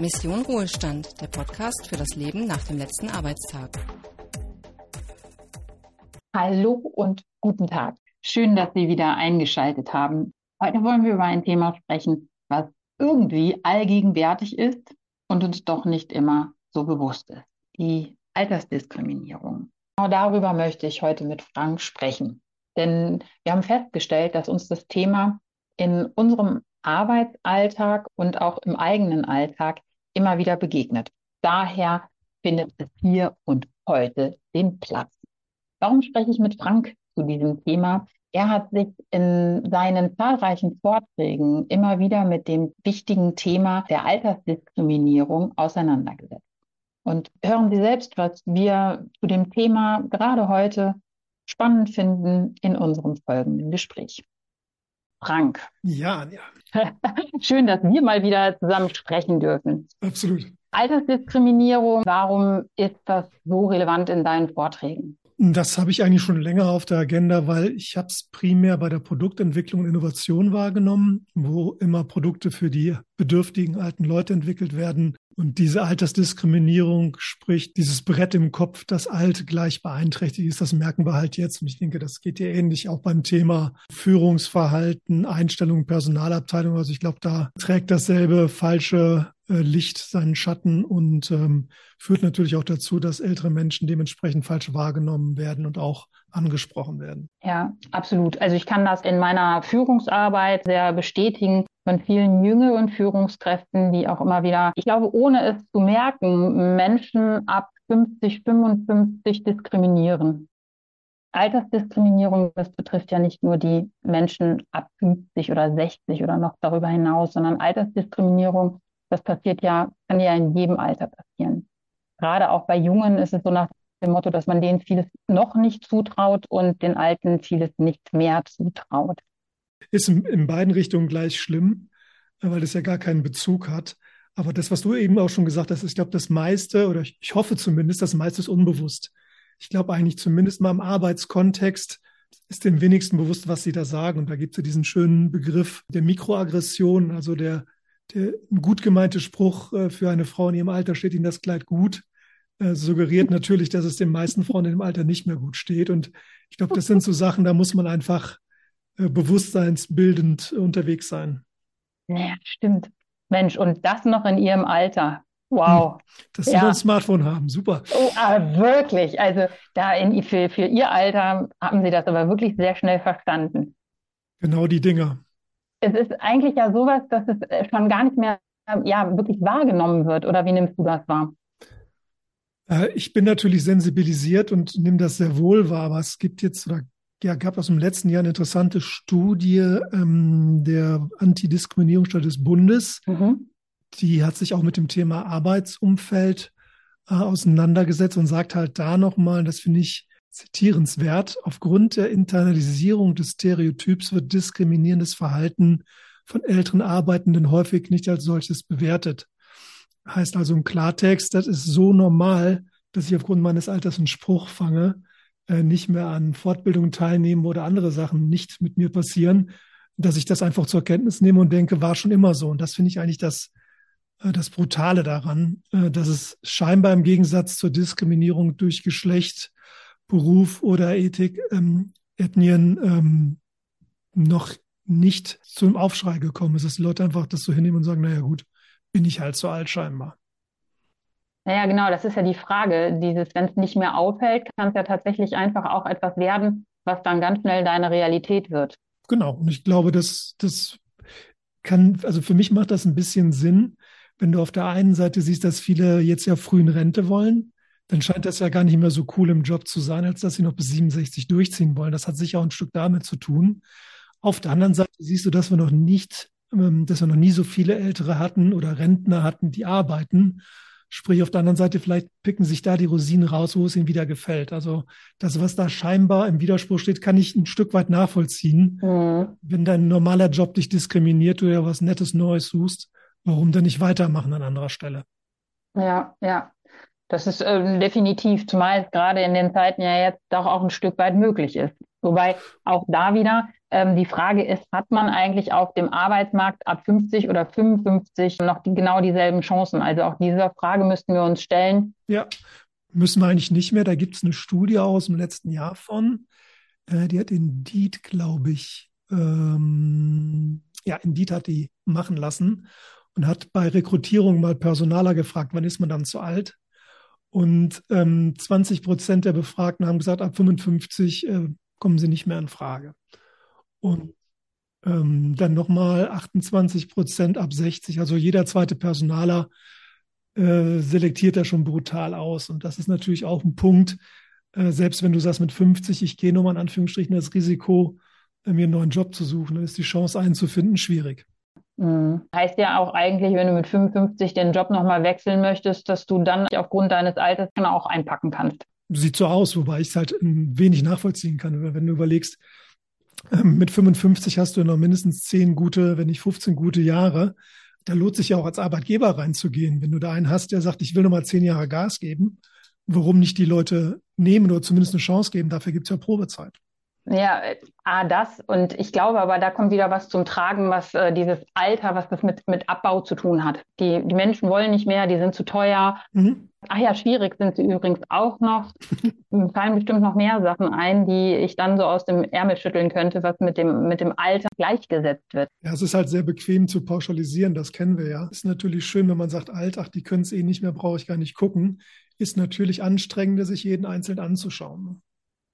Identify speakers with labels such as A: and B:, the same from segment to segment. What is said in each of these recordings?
A: Mission Ruhestand, der Podcast für das Leben nach dem letzten Arbeitstag.
B: Hallo und guten Tag. Schön, dass Sie wieder eingeschaltet haben. Heute wollen wir über ein Thema sprechen, was irgendwie allgegenwärtig ist und uns doch nicht immer so bewusst ist. Die Altersdiskriminierung. Genau darüber möchte ich heute mit Frank sprechen. Denn wir haben festgestellt, dass uns das Thema in unserem Arbeitsalltag und auch im eigenen Alltag immer wieder begegnet. Daher findet es hier und heute den Platz. Warum spreche ich mit Frank zu diesem Thema? Er hat sich in seinen zahlreichen Vorträgen immer wieder mit dem wichtigen Thema der Altersdiskriminierung auseinandergesetzt. Und hören Sie selbst, was wir zu dem Thema gerade heute spannend finden in unserem folgenden Gespräch. Frank.
C: Ja, ja.
B: Schön, dass wir mal wieder zusammen sprechen dürfen.
C: Absolut.
B: Altersdiskriminierung, warum ist das so relevant in deinen Vorträgen?
C: Das habe ich eigentlich schon länger auf der Agenda, weil ich habe es primär bei der Produktentwicklung und Innovation wahrgenommen, wo immer Produkte für die bedürftigen alten Leute entwickelt werden. Und diese Altersdiskriminierung, sprich dieses Brett im Kopf, das alt gleich beeinträchtigt ist, das merken wir halt jetzt. Und ich denke, das geht dir ähnlich auch beim Thema Führungsverhalten, Einstellung, Personalabteilung. Also ich glaube, da trägt dasselbe falsche äh, Licht seinen Schatten und ähm, führt natürlich auch dazu, dass ältere Menschen dementsprechend falsch wahrgenommen werden und auch angesprochen werden.
B: Ja, absolut. Also ich kann das in meiner Führungsarbeit sehr bestätigen von vielen jüngeren Führungskräften, die auch immer wieder, ich glaube, ohne es zu merken, Menschen ab 50, 55 diskriminieren. Altersdiskriminierung, das betrifft ja nicht nur die Menschen ab 50 oder 60 oder noch darüber hinaus, sondern Altersdiskriminierung das passiert ja, kann ja in jedem Alter passieren. Gerade auch bei Jungen ist es so nach dem Motto, dass man denen vieles noch nicht zutraut und den Alten vieles nicht mehr zutraut.
C: Ist in, beiden Richtungen gleich schlimm, weil es ja gar keinen Bezug hat. Aber das, was du eben auch schon gesagt hast, ich glaube, das meiste, oder ich, hoffe zumindest, das meiste ist unbewusst. Ich glaube eigentlich zumindest mal im Arbeitskontext ist dem wenigsten bewusst, was sie da sagen. Und da gibt es ja diesen schönen Begriff der Mikroaggression, also der der gut gemeinte Spruch äh, für eine Frau in ihrem Alter steht Ihnen das Kleid gut, äh, suggeriert natürlich, dass es den meisten Frauen in dem Alter nicht mehr gut steht. Und ich glaube, das sind so Sachen, da muss man einfach äh, bewusstseinsbildend unterwegs sein.
B: Ja, stimmt. Mensch, und das noch in ihrem Alter. Wow. Hm,
C: dass sie ja. ein Smartphone haben, super.
B: Oh, aber wirklich. Also da in, für, für ihr Alter haben sie das aber wirklich sehr schnell verstanden.
C: Genau die Dinger
B: es ist eigentlich ja sowas, dass es äh, schon gar nicht mehr ja, wirklich wahrgenommen wird. Oder wie nimmst du das wahr?
C: Äh, ich bin natürlich sensibilisiert und nehme das sehr wohl wahr, aber es gibt jetzt oder ja, gab aus dem letzten Jahr eine interessante Studie ähm, der Antidiskriminierungsstelle des Bundes. Mhm. Die hat sich auch mit dem Thema Arbeitsumfeld äh, auseinandergesetzt und sagt halt da nochmal, das finde ich zitierenswert, aufgrund der Internalisierung des Stereotyps wird diskriminierendes Verhalten von älteren Arbeitenden häufig nicht als solches bewertet. Heißt also im Klartext, das ist so normal, dass ich aufgrund meines Alters einen Spruch fange, nicht mehr an Fortbildungen teilnehmen oder andere Sachen nicht mit mir passieren, dass ich das einfach zur Kenntnis nehme und denke, war schon immer so. Und das finde ich eigentlich das, äh, das Brutale daran, äh, dass es scheinbar im Gegensatz zur Diskriminierung durch Geschlecht Beruf oder Ethik, ähm, Ethnien ähm, noch nicht zum Aufschrei gekommen ist, dass die Leute einfach das so hinnehmen und sagen, naja gut, bin ich halt so alt scheinbar.
B: Naja, genau, das ist ja die Frage. Dieses, wenn es nicht mehr auffällt, kann es ja tatsächlich einfach auch etwas werden, was dann ganz schnell deine Realität wird.
C: Genau, und ich glaube, dass das kann, also für mich macht das ein bisschen Sinn, wenn du auf der einen Seite siehst, dass viele jetzt ja früh in Rente wollen dann scheint das ja gar nicht mehr so cool im Job zu sein, als dass sie noch bis 67 durchziehen wollen. Das hat sicher auch ein Stück damit zu tun. Auf der anderen Seite siehst du, dass wir noch nicht, ähm, dass wir noch nie so viele Ältere hatten oder Rentner hatten, die arbeiten. Sprich, auf der anderen Seite, vielleicht picken sich da die Rosinen raus, wo es ihnen wieder gefällt. Also das, was da scheinbar im Widerspruch steht, kann ich ein Stück weit nachvollziehen. Mhm. Wenn dein normaler Job dich diskriminiert, du ja was Nettes Neues suchst, warum dann nicht weitermachen an anderer Stelle?
B: Ja, ja. Das ist äh, definitiv, zumal es gerade in den Zeiten ja jetzt doch auch ein Stück weit möglich ist. Wobei auch da wieder Ähm, die Frage ist, hat man eigentlich auf dem Arbeitsmarkt ab 50 oder 55 noch die, genau dieselben Chancen? Also auch dieser Frage müssten wir uns stellen.
C: Ja, müssen wir eigentlich nicht mehr. Da gibt es eine Studie aus dem letzten Jahr von. Äh, die hat Indeed, glaube ich, ähm, ja, Indeed hat die machen lassen und hat bei Rekrutierung mal Personaler gefragt, wann ist man dann zu alt? Und ähm, 20 Prozent der Befragten haben gesagt, ab 55 äh, kommen sie nicht mehr in Frage. Und ähm, dann nochmal 28 Prozent ab 60. Also jeder zweite Personaler äh, selektiert da schon brutal aus. Und das ist natürlich auch ein Punkt, äh, selbst wenn du sagst mit 50, ich gehe nochmal in Anführungsstrichen das Risiko, äh, mir einen neuen Job zu suchen, dann ist die Chance, einen zu finden, schwierig.
B: Mhm. Heißt ja auch eigentlich, wenn du mit 55 den Job nochmal wechseln möchtest, dass du dann aufgrund deines Alters auch einpacken kannst.
C: Sieht so aus, wobei ich es halt ein wenig nachvollziehen kann. Wenn du überlegst, ähm, mit 55 hast du noch mindestens 10 gute, wenn nicht 15 gute Jahre. Da lohnt sich ja auch als Arbeitgeber reinzugehen. Wenn du da einen hast, der sagt, ich will nochmal 10 Jahre Gas geben, warum nicht die Leute nehmen oder zumindest eine Chance geben? Dafür gibt es ja Probezeit.
B: Ja, ah, das. Und ich glaube aber, da kommt wieder was zum Tragen, was äh, dieses Alter, was das mit, mit Abbau zu tun hat. Die, die Menschen wollen nicht mehr, die sind zu teuer. Mhm. Ach ja, schwierig sind sie übrigens auch noch. Mir fallen bestimmt noch mehr Sachen ein, die ich dann so aus dem Ärmel schütteln könnte, was mit dem, mit dem Alter gleichgesetzt wird.
C: Ja, es ist halt sehr bequem zu pauschalisieren, das kennen wir ja. Ist natürlich schön, wenn man sagt, alt, ach, die können es eh nicht mehr, brauche ich gar nicht gucken. Ist natürlich anstrengender, sich jeden einzeln anzuschauen.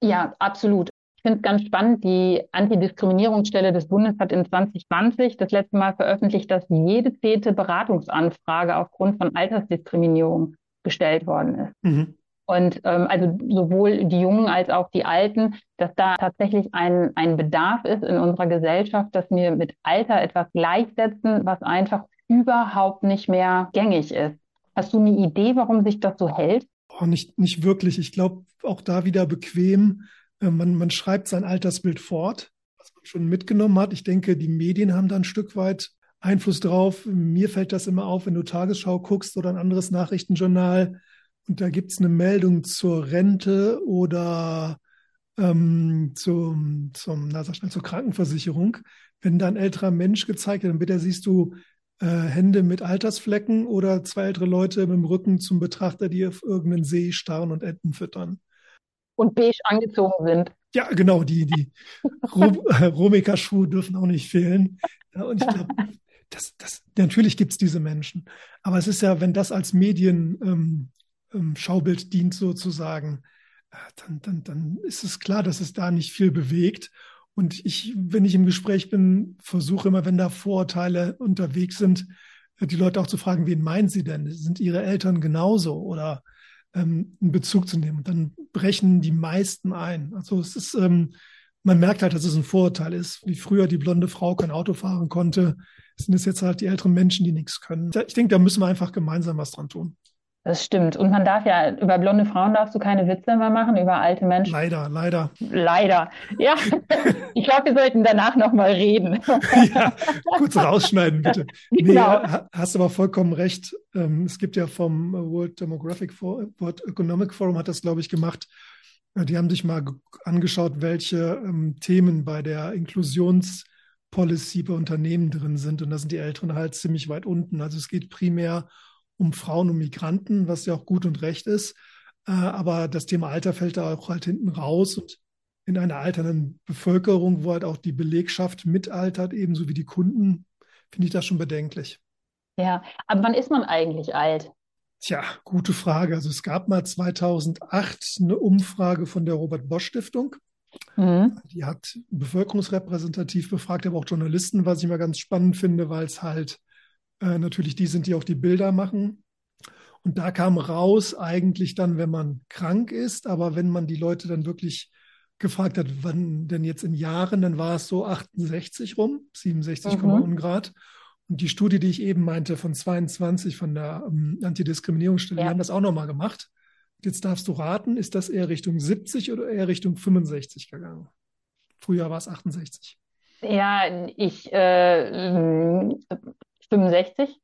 B: Ja, absolut finde es ganz spannend. Die Antidiskriminierungsstelle des Bundes hat in 2020 das letzte Mal veröffentlicht, dass jede zehnte Beratungsanfrage aufgrund von Altersdiskriminierung gestellt worden ist. Mhm. Und ähm, also sowohl die Jungen als auch die Alten, dass da tatsächlich ein, ein Bedarf ist in unserer Gesellschaft, dass wir mit Alter etwas gleichsetzen, was einfach überhaupt nicht mehr gängig ist. Hast du eine Idee, warum sich das so hält?
C: Oh, nicht, nicht wirklich. Ich glaube, auch da wieder bequem. Äh, man, man schreibt sein Altersbild fort, was man schon mitgenommen hat. Ich denke, die Medien haben da ein Stück weit Einfluss drauf. Mir fällt das immer auf, wenn du Tagesschau guckst oder ein anderes Nachrichtenjournal und da gibt es eine Meldung zur Rente oder ähm, zum, zum, na, sag schnell, zur Krankenversicherung. Wenn da ein älterer Mensch gezeigt wird, dann bitte siehst du äh, Hände mit Altersflecken oder zwei ältere Leute mit dem Rücken zum Betrachter, die auf irgendeinen See starren und Enten füttern
B: und beige angezogen sind.
C: Ja, genau, die, die Romeka-Schuhe dürfen auch nicht fehlen. Und ich glaube, das, das, natürlich gibt es diese Menschen. Aber es ist ja, wenn das als Medienschaubild ähm, ähm, dient, sozusagen, äh, dann, dann, dann ist es klar, dass es da nicht viel bewegt. Und ich, wenn ich im Gespräch bin, versuche immer, wenn da Vorurteile unterwegs sind, äh, die Leute auch zu fragen, wen meinen sie denn? Sind ihre Eltern genauso? Oder ähm, in Bezug zu nehmen. Und dann brechen die meisten ein. Also es ist, ähm, man merkt halt, dass es ein Vorurteil ist. Wie früher die blonde Frau kein Auto fahren konnte, sind es jetzt halt die älteren Menschen, die nichts können. Ich denke, da müssen wir einfach gemeinsam was dran tun.
B: Das stimmt. Und man darf ja, über blonde Frauen darfst du keine Witze mehr machen, über alte Menschen.
C: Leider, leider.
B: Leider. Ja. Ich glaube, wir sollten danach nochmal reden.
C: Ja, kurz rausschneiden, bitte. Genau. Nee, hast aber vollkommen recht. Ähm, es gibt ja vom World Demographic Forum, World Economic Forum hat das, glaube ich, gemacht. Äh, die haben sich mal angeschaut, welche ähm, Themen bei der Inklusionspolicy bei Unternehmen drin sind. Und da sind die Älteren halt ziemlich weit unten. Also es geht primär um Frauen und Migranten, was ja auch gut und recht ist. Äh, aber das Thema Alter fällt da auch halt hinten raus und in einer alternden Bevölkerung, wo halt auch die Belegschaft mitaltert, ebenso wie die Kunden, finde ich das schon bedenklich.
B: Ja, aber wann ist man eigentlich alt?
C: Tja, gute Frage. Also es gab mal 2008 eine Umfrage von der Robert Bosch Stiftung. Mhm. Die hat bevölkerungsrepräsentativ befragt, aber auch Journalisten, was ich mal ganz spannend finde, weil es halt äh, natürlich die sind, die auch die Bilder machen. Und da kam raus eigentlich dann, wenn man krank ist, aber wenn man die Leute dann wirklich gefragt hat, wann denn jetzt in Jahren, dann war es so 68 rum, 67,1 mhm. Grad. Und die Studie, die ich eben meinte, von 22 von der ähm, Antidiskriminierungsstelle, ja. die haben das auch nochmal gemacht. Jetzt darfst du raten, ist das eher Richtung 70 oder eher Richtung 65 gegangen? Früher war es 68.
B: Ja, ich äh, 65?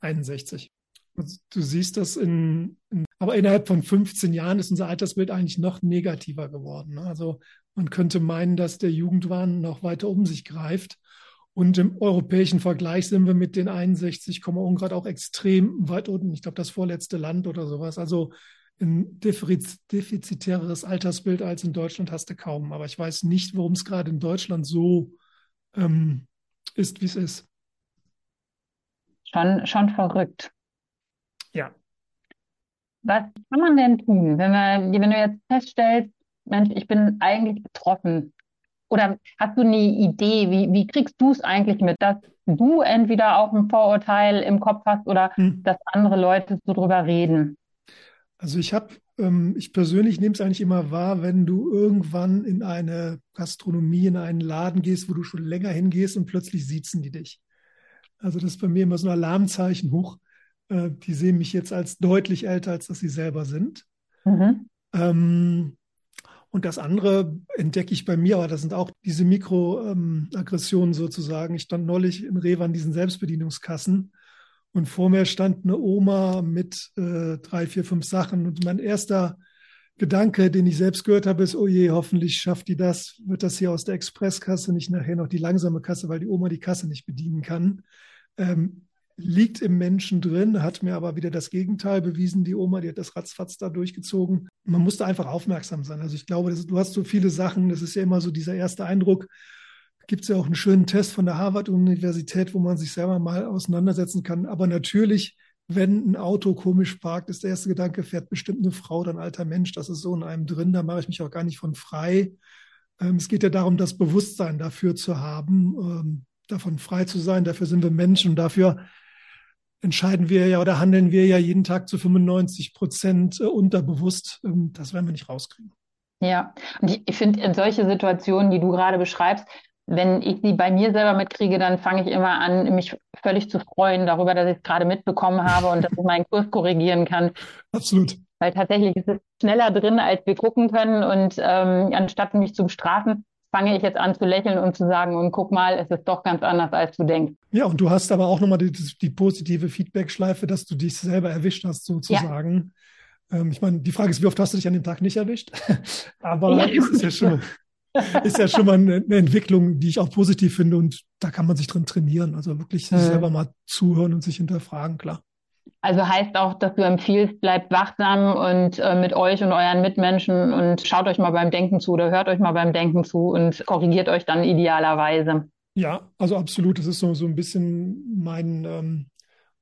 C: 61. Du siehst das in, in, aber innerhalb von 15 Jahren ist unser Altersbild eigentlich noch negativer geworden. Ne? Also Man könnte meinen, dass der Jugendwahn noch weiter um sich greift. Und im europäischen Vergleich sind wir mit den 61, Ungrad auch extrem weit unten. Ich glaube, das vorletzte Land oder sowas. Also ein defizitäres Altersbild als in Deutschland hast du kaum. Aber ich weiß nicht, warum es gerade in Deutschland so ähm, ist, wie es ist.
B: Schon, schon verrückt.
C: Ja.
B: Was kann man denn tun, wenn, wir, wenn du jetzt feststellst, Mensch, ich bin eigentlich betroffen? Oder hast du eine Idee, wie, wie kriegst du es eigentlich mit, dass du entweder auch ein Vorurteil im Kopf hast oder hm. dass andere Leute so drüber reden?
C: Also ich habe, ähm, ich persönlich nehme es eigentlich immer wahr, wenn du irgendwann in eine Gastronomie, in einen Laden gehst, wo du schon länger hingehst und plötzlich siezen die dich. Also das ist bei mir immer so ein Alarmzeichen hoch. Äh, die sehen mich jetzt als deutlich älter, als dass sie selber sind. Mhm. Ähm, und das andere entdecke ich bei mir, aber das sind auch diese Mikroaggressionen ähm, sozusagen. Ich stand neulich in Rewe an diesen Selbstbedienungskassen und vor mir stand eine Oma mit äh, drei, vier, fünf Sachen. Und mein erster Gedanke, den ich selbst gehört habe, ist, oh je, hoffentlich schafft die das, wird das hier aus der Expresskasse, nicht nachher noch die langsame Kasse, weil die Oma die Kasse nicht bedienen kann. Ähm, liegt im Menschen drin, hat mir aber wieder das Gegenteil bewiesen. Die Oma, die hat das ratzfatz da durchgezogen. Man musste einfach aufmerksam sein. Also ich glaube, das, du hast so viele Sachen, das ist ja immer so dieser erste Eindruck. Gibt es ja auch einen schönen Test von der Harvard-Universität, wo man sich selber mal auseinandersetzen kann. Aber natürlich, wenn ein Auto komisch parkt, ist der erste Gedanke, fährt bestimmt eine Frau oder ein alter Mensch. Das ist so in einem drin, da mache ich mich auch gar nicht von frei. Ähm, es geht ja darum, das Bewusstsein dafür zu haben, ähm, davon frei zu sein. Dafür sind wir Menschen und dafür entscheiden wir ja oder handeln wir ja jeden Tag zu 95 Prozent äh, unterbewusst. Ähm, das werden wir nicht rauskriegen.
B: Ja, und ich finde, in solche Situationen, die du gerade beschreibst, wenn ich sie bei mir selber mitkriege, dann fange ich immer an, mich völlig zu freuen darüber, dass ich es gerade mitbekommen habe und dass ich meinen Kurs korrigieren kann.
C: Absolut.
B: Weil tatsächlich ist es schneller drin, als wir gucken können. Und ähm, anstatt mich zu bestrafen, fange ich jetzt an zu lächeln und zu sagen, und guck mal, es ist doch ganz anders, als du denkst.
C: Ja, und du hast aber auch nochmal die, die positive Feedback-Schleife, dass du dich selber erwischt hast, sozusagen. Ja. Ähm, ich meine, die Frage ist, wie oft hast du dich an dem Tag nicht erwischt? aber ja, es ist ja schon, ist ja schon mal eine, eine, Entwicklung, die ich auch positiv finde und da kann man sich drin trainieren. Also wirklich mhm. selber mal zuhören und sich hinterfragen, klar.
B: Also heißt auch, dass du empfiehlst, bleibt wachsam und äh, mit euch und euren Mitmenschen und schaut euch mal beim Denken zu oder hört euch mal beim Denken zu und korrigiert euch dann idealerweise.
C: Ja, also absolut. Das ist so, so ein bisschen mein, ähm,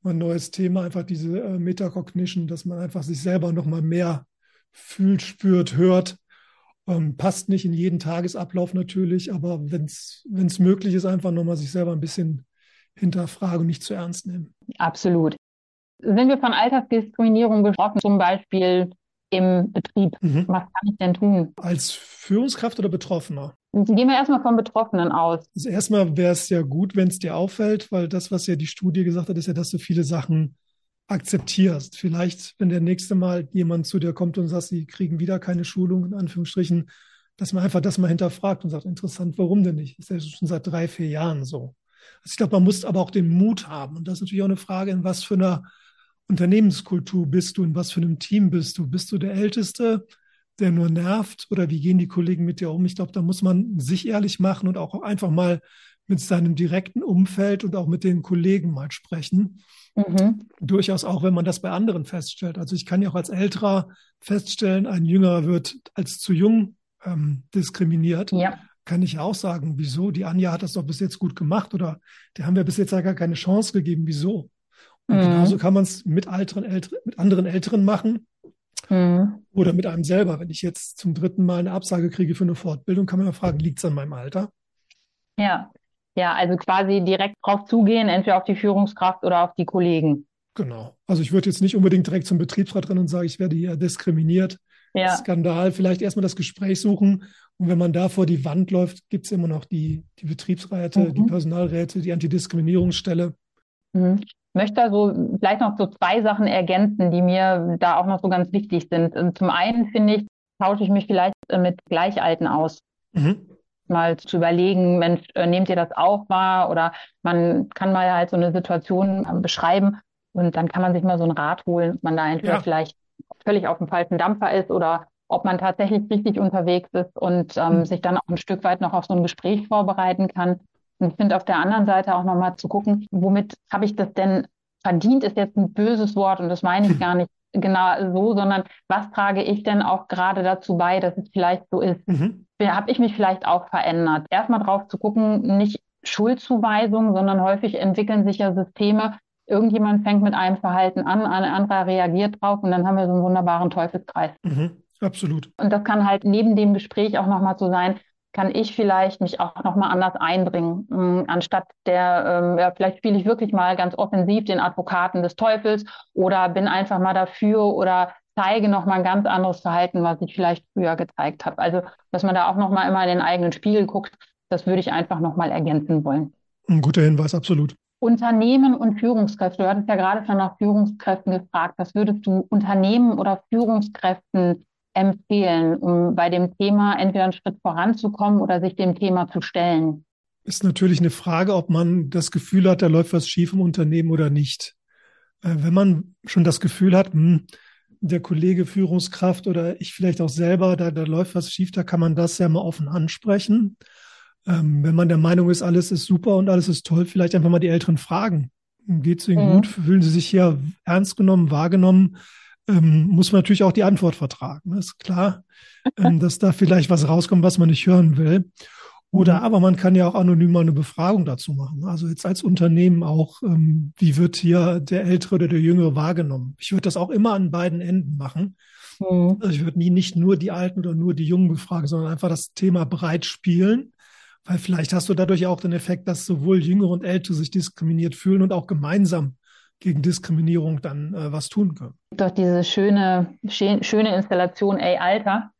C: mein neues Thema, einfach diese äh, Metacognition, dass man einfach sich selber nochmal mehr fühlt, spürt, hört. Ähm, passt nicht in jeden Tagesablauf natürlich, aber wenn es möglich ist, einfach nochmal sich selber ein bisschen hinterfragen und nicht zu ernst nehmen.
B: Absolut. Sind wir von Altersdiskriminierung betroffen, zum Beispiel im Betrieb? Mhm. Was kann ich denn tun?
C: Als Führungskraft oder Betroffener?
B: Gehen wir erstmal vom Betroffenen aus.
C: Also erstmal wäre es ja gut, wenn es dir auffällt, weil das, was ja die Studie gesagt hat, ist ja, dass du viele Sachen akzeptierst. Vielleicht, wenn der nächste Mal jemand zu dir kommt und sagt, sie kriegen wieder keine Schulung, in Anführungsstrichen, dass man einfach das mal hinterfragt und sagt, interessant, warum denn nicht? Ist ja schon seit drei, vier Jahren so. Also ich glaube, man muss aber auch den Mut haben. Und das ist natürlich auch eine Frage, in was für einer Unternehmenskultur bist du, in was für einem Team bist du? Bist du der Älteste, der nur nervt oder wie gehen die Kollegen mit dir um? Ich glaube, da muss man sich ehrlich machen und auch einfach mal mit seinem direkten Umfeld und auch mit den Kollegen mal sprechen. Mhm. Durchaus auch, wenn man das bei anderen feststellt. Also ich kann ja auch als Älterer feststellen, ein Jüngerer wird als zu jung ähm, diskriminiert. Ja. Kann ich auch sagen, wieso? Die Anja hat das doch bis jetzt gut gemacht oder die haben wir bis jetzt ja gar keine Chance gegeben. Wieso? Und mhm. genauso kann man es mit, mit anderen Älteren machen mhm. oder mit einem selber. Wenn ich jetzt zum dritten Mal eine Absage kriege für eine Fortbildung, kann man ja fragen, liegt es an meinem Alter?
B: Ja, ja, also quasi direkt drauf zugehen, entweder auf die Führungskraft oder auf die Kollegen.
C: Genau. Also ich würde jetzt nicht unbedingt direkt zum Betriebsrat rennen und sagen, ich werde hier diskriminiert. Ja. Skandal. Vielleicht erstmal das Gespräch suchen. Und wenn man da vor die Wand läuft, gibt es immer noch die, die Betriebsräte, mhm. die Personalräte, die Antidiskriminierungsstelle.
B: Mhm möchte also vielleicht noch so zwei Sachen ergänzen, die mir da auch noch so ganz wichtig sind. Und zum einen finde ich, tausche ich mich vielleicht äh, mit Gleichalten aus. Mhm. Mal zu überlegen, Mensch, äh, nehmt ihr das auch wahr? Oder man kann mal halt so eine Situation äh, beschreiben und dann kann man sich mal so einen Rat holen, ob man da entweder ja. vielleicht völlig auf dem falschen Dampfer ist oder ob man tatsächlich richtig unterwegs ist und ähm, mhm. sich dann auch ein Stück weit noch auf so ein Gespräch vorbereiten kann. Und ich finde auf der anderen Seite auch nochmal zu gucken, womit habe ich das denn verdient, ist jetzt ein böses Wort und das meine ich gar nicht genau so, sondern was trage ich denn auch gerade dazu bei, dass es vielleicht so ist? Mhm. Habe ich mich vielleicht auch verändert? Erstmal drauf zu gucken, nicht Schuldzuweisung, sondern häufig entwickeln sich ja Systeme. Irgendjemand fängt mit einem Verhalten an, ein anderer reagiert drauf und dann haben wir so einen wunderbaren Teufelskreis.
C: Mhm. Absolut.
B: Und das kann halt neben dem Gespräch auch nochmal so sein, kann ich vielleicht mich auch nochmal anders einbringen, mh, anstatt der, ähm, ja, vielleicht spiele ich wirklich mal ganz offensiv den Advokaten des Teufels oder bin einfach mal dafür oder zeige nochmal ein ganz anderes Verhalten, was ich vielleicht früher gezeigt habe. Also, dass man da auch nochmal immer in den eigenen Spiegel guckt, das würde ich einfach nochmal ergänzen wollen.
C: Ein guter Hinweis, absolut.
B: Unternehmen und Führungskräfte. Du hattest ja gerade schon nach Führungskräften gefragt. Was würdest du Unternehmen oder Führungskräften empfehlen, um bei dem Thema entweder einen Schritt voranzukommen oder sich dem Thema zu stellen?
C: Ist natürlich eine Frage, ob man das Gefühl hat, da läuft was schief im Unternehmen oder nicht. Äh, wenn man schon das Gefühl hat, hm, der Kollege Führungskraft oder ich vielleicht auch selber, da, da läuft was schief, da kann man das ja mal offen ansprechen. Ähm, wenn man der Meinung ist, alles ist super und alles ist toll, vielleicht einfach mal die Älteren fragen. Geht es Ihnen mhm. gut? Fühlen Sie sich hier ernst genommen, wahrgenommen? Ähm, muss man natürlich auch die Antwort vertragen. Das ist klar, ähm, dass da vielleicht was rauskommt, was man nicht hören will. Oder mhm. aber man kann ja auch anonym mal eine Befragung dazu machen. Also jetzt als Unternehmen auch, ähm, wie wird hier der Ältere oder der Jüngere wahrgenommen? Ich würde das auch immer an beiden Enden machen. Mhm. Also ich würde nie nicht nur die Alten oder nur die Jungen befragen, sondern einfach das Thema breit spielen. Weil vielleicht hast du dadurch auch den Effekt, dass sowohl Jüngere und Ältere sich diskriminiert fühlen und auch gemeinsam gegen Diskriminierung dann äh, was tun können.
B: Doch diese schöne, schöne Installation Ey Alter,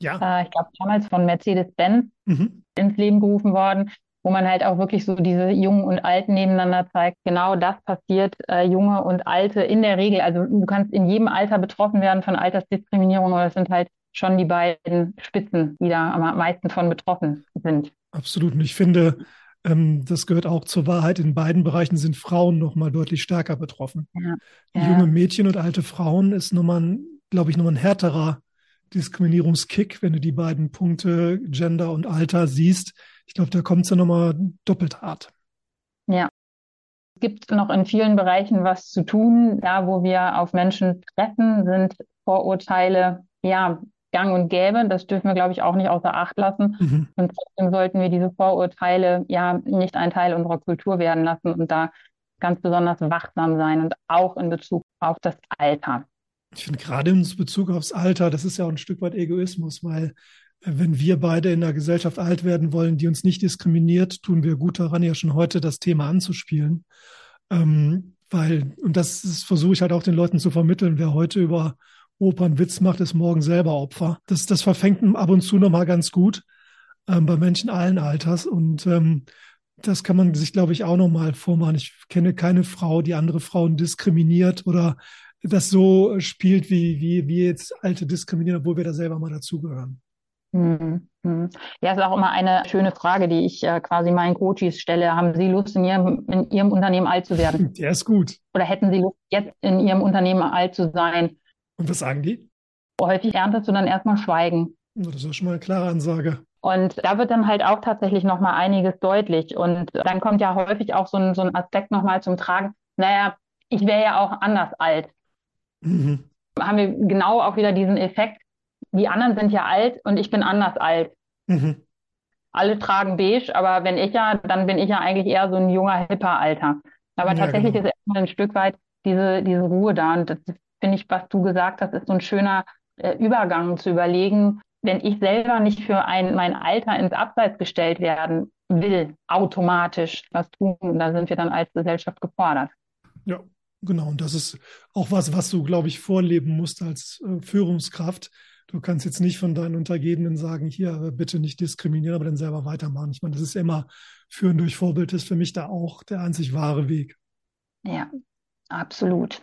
B: ja. Äh, ich glaube damals von Mercedes-Benz mhm. ins Leben gerufen worden, wo man halt auch wirklich so diese Jungen und Alten nebeneinander zeigt. Genau das passiert, äh, Junge und Alte in der Regel. Also du kannst in jedem Alter betroffen werden von Altersdiskriminierung, aber es sind halt schon die beiden Spitzen, die da am meisten von betroffen sind.
C: Absolut. Und ich finde, ähm, das gehört auch zur Wahrheit. In beiden Bereichen sind Frauen noch mal deutlich stärker betroffen. Ja. Ja. Junge Mädchen und alte Frauen ist nochmal, glaube ich, nochmal ein härterer Diskriminierungskick, wenn du die beiden Punkte Gender und Alter siehst. Ich glaube, da kommt es dann nochmal doppelt hart.
B: Ja. Es gibt noch in vielen Bereichen was zu tun. Da, wo wir auf Menschen treffen, sind Vorurteile ja gang und gäbe. Das dürfen wir, glaube ich, auch nicht außer Acht lassen. Mhm. Und trotzdem sollten wir diese Vorurteile ja nicht ein Teil unserer Kultur werden lassen und da ganz besonders wachsam sein und auch in Bezug auf das Alter.
C: Ich finde gerade in Bezug aufs Alter, das ist ja auch ein Stück weit Egoismus, weil äh, wenn wir beide in einer Gesellschaft alt werden wollen, die uns nicht diskriminiert, tun wir gut daran, ja schon heute das Thema anzuspielen. Ähm, weil, und das versuche ich halt auch den Leuten zu vermitteln, wer heute über Opernwitz macht, ist morgen selber Opfer. Das, das verfängt ab und zu nochmal ganz gut ähm, bei Menschen allen Alters. Und ähm, das kann man sich, glaube ich, auch nochmal vormachen. Ich kenne keine Frau, die andere Frauen diskriminiert oder das so spielt, wie, wie, wie jetzt Alte diskriminieren, obwohl wir da selber mal dazugehören.
B: Hm, hm. Ja, ist auch immer eine schöne Frage, die ich äh, quasi meinen Coaches stelle. Haben Sie Lust, in Ihrem, in Ihrem Unternehmen alt zu werden?
C: Der ist gut.
B: Oder hätten Sie Lust, jetzt in Ihrem Unternehmen alt zu sein?
C: Und was sagen die?
B: Häufig erntest du dann erstmal Schweigen.
C: Das ist ja schon mal eine klare Ansage.
B: Und da wird dann halt auch tatsächlich nochmal einiges deutlich. Und dann kommt ja häufig auch so ein, so ein Aspekt nochmal zum Tragen. Naja, ich wäre ja auch anders alt. Mhm. Haben wir genau auch wieder diesen Effekt. Die anderen sind ja alt und ich bin anders alt. Mhm. Alle tragen beige, aber wenn ich ja, dann bin ich ja eigentlich eher so ein junger, hipper Alter. Aber ja, tatsächlich genau. ist erstmal ein Stück weit diese, diese Ruhe da. Und das finde ich, was du gesagt hast, ist so ein schöner äh, Übergang zu überlegen, wenn ich selber nicht für ein, mein Alter ins Abseits gestellt werden will, automatisch was tun. da sind wir dann als Gesellschaft gefordert.
C: Ja, genau. Und das ist auch was, was du, glaube ich, vorleben musst als äh, Führungskraft. Du kannst jetzt nicht von deinen Untergebenen sagen, hier bitte nicht diskriminieren, aber dann selber weitermachen. Ich meine, das ist immer Führen durch Vorbild ist für mich da auch der einzig wahre Weg.
B: Ja, absolut.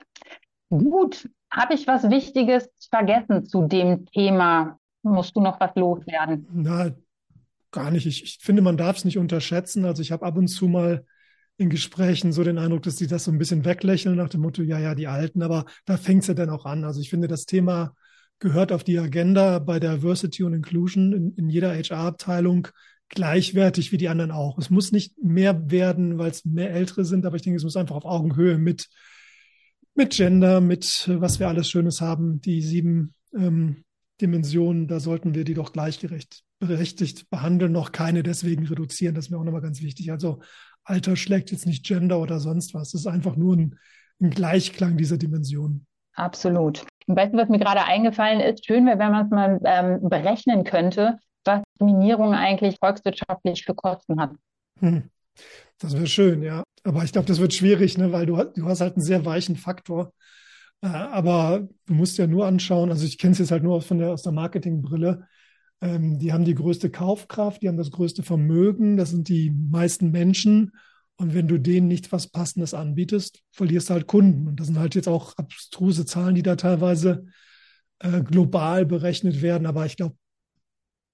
B: Gut, habe ich was Wichtiges vergessen zu dem Thema? Musst du noch was loswerden?
C: Na, gar nicht. Ich, ich finde, man darf es nicht unterschätzen. Also ich habe ab und zu mal in Gesprächen so den Eindruck, dass sie das so ein bisschen weglächeln nach dem Motto, ja, ja, die Alten, aber da fängt es ja dann auch an. Also ich finde, das Thema gehört auf die Agenda bei Diversity und Inclusion in, in jeder HR-Abteilung gleichwertig wie die anderen auch. Es muss nicht mehr werden, weil es mehr Ältere sind, aber ich denke, es muss einfach auf Augenhöhe mit, mit Gender, mit was wir alles Schönes haben, die sieben ähm, Dimensionen, da sollten wir die doch gleichgerecht berechtigt behandeln, noch keine deswegen reduzieren. Das ist mir auch nochmal ganz wichtig. Also Alter schlägt jetzt nicht Gender oder sonst was. Es ist einfach nur ein, ein Gleichklang dieser Dimensionen.
B: Absolut. Weißt du, was mir gerade eingefallen ist? Schön wäre, wenn man es mal ähm, berechnen könnte, was Diskriminierung eigentlich volkswirtschaftlich für Kosten hat. Hm.
C: Das wäre schön, ja. Aber ich glaube, das wird schwierig, ne? weil du, du hast halt einen sehr weichen Faktor. Äh, aber du musst ja nur anschauen, also ich kenne es jetzt halt nur von der, aus der Marketingbrille. Ähm, die haben die größte Kaufkraft, die haben das größte Vermögen, das sind die meisten Menschen. Und wenn du denen nicht was Passendes anbietest, verlierst du halt Kunden. Und das sind halt jetzt auch abstruse Zahlen, die da teilweise äh, global berechnet werden. Aber ich glaube,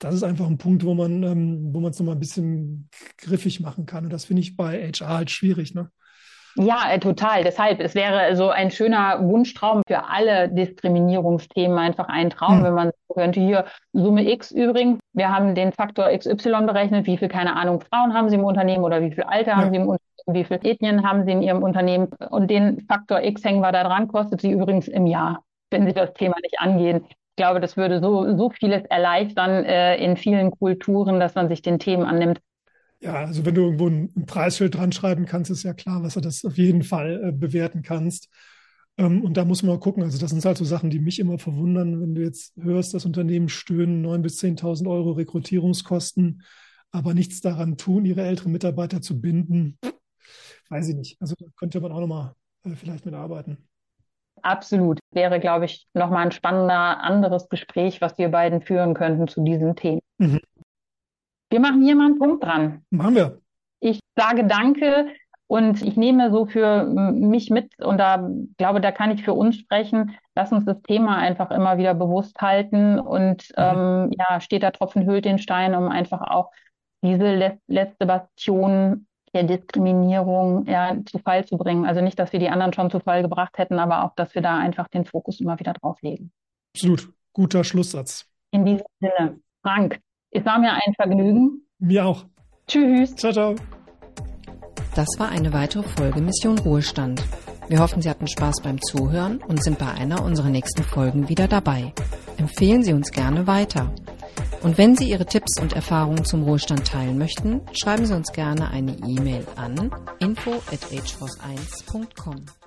C: das ist einfach ein Punkt, wo man ähm, wo man es nochmal ein bisschen griffig machen kann. Und das finde ich bei HR halt schwierig. Ne?
B: Ja, äh, total. Deshalb, es wäre so ein schöner Wunschtraum für alle Diskriminierungsthemen einfach ein Traum, hm. wenn man könnte hier Summe X übrigens. Wir haben den Faktor XY berechnet, wie viel, keine Ahnung, Frauen haben sie im Unternehmen oder wie viel Alter ja. haben sie im Unternehmen, wie viel Ethnien haben sie in ihrem Unternehmen. Und den Faktor X hängen wir da dran, kostet sie übrigens im Jahr, wenn sie das Thema nicht angehen. Ich glaube, das würde so, so vieles erleichtern äh, in vielen Kulturen, dass man sich den Themen annimmt.
C: Ja, also wenn du irgendwo ein, ein Preisschild dran schreiben kannst, ist ja klar, was du das auf jeden Fall äh, bewerten kannst. Ähm, und da muss man mal gucken. Also das sind halt so Sachen, die mich immer verwundern, wenn du jetzt hörst, das Unternehmen stöhnen 9.000 bis 10.000 Euro Rekrutierungskosten, aber nichts daran tun, ihre älteren Mitarbeiter zu binden. Weiß ich nicht. Also da könnte man auch nochmal äh, vielleicht mitarbeiten.
B: Absolut. Wäre, glaube ich, nochmal ein spannender anderes Gespräch, was wir beiden führen könnten zu diesen Themen. Mhm. Wir machen hier mal einen Punkt dran.
C: Machen wir.
B: Ich sage Danke und ich nehme so für mich mit und da glaube, da kann ich für uns sprechen. Lass uns das Thema einfach immer wieder bewusst halten und mhm. ähm, ja, steht der Tropfen hüllt den Stein, um einfach auch diese letzte Bastion der Diskriminierung ja, zu Fall zu bringen. Also nicht, dass wir die anderen schon zu Fall gebracht hätten, aber auch, dass wir da einfach den Fokus immer wieder drauf legen.
C: Absolut. Guter Schlusssatz.
B: In diesem Sinne. Frank, es war mir ein Vergnügen.
C: Mir auch.
B: Tschüss.
C: Ciao, ciao.
A: Das war eine weitere Folge Mission Ruhestand. Wir hoffen, Sie hatten Spaß beim Zuhören und sind bei einer unserer nächsten Folgen wieder dabei. Empfehlen Sie uns gerne weiter. Und wenn Sie Ihre Tipps und Erfahrungen zum Ruhestand teilen möchten, schreiben Sie uns gerne eine E-Mail an info at ageforce1.com.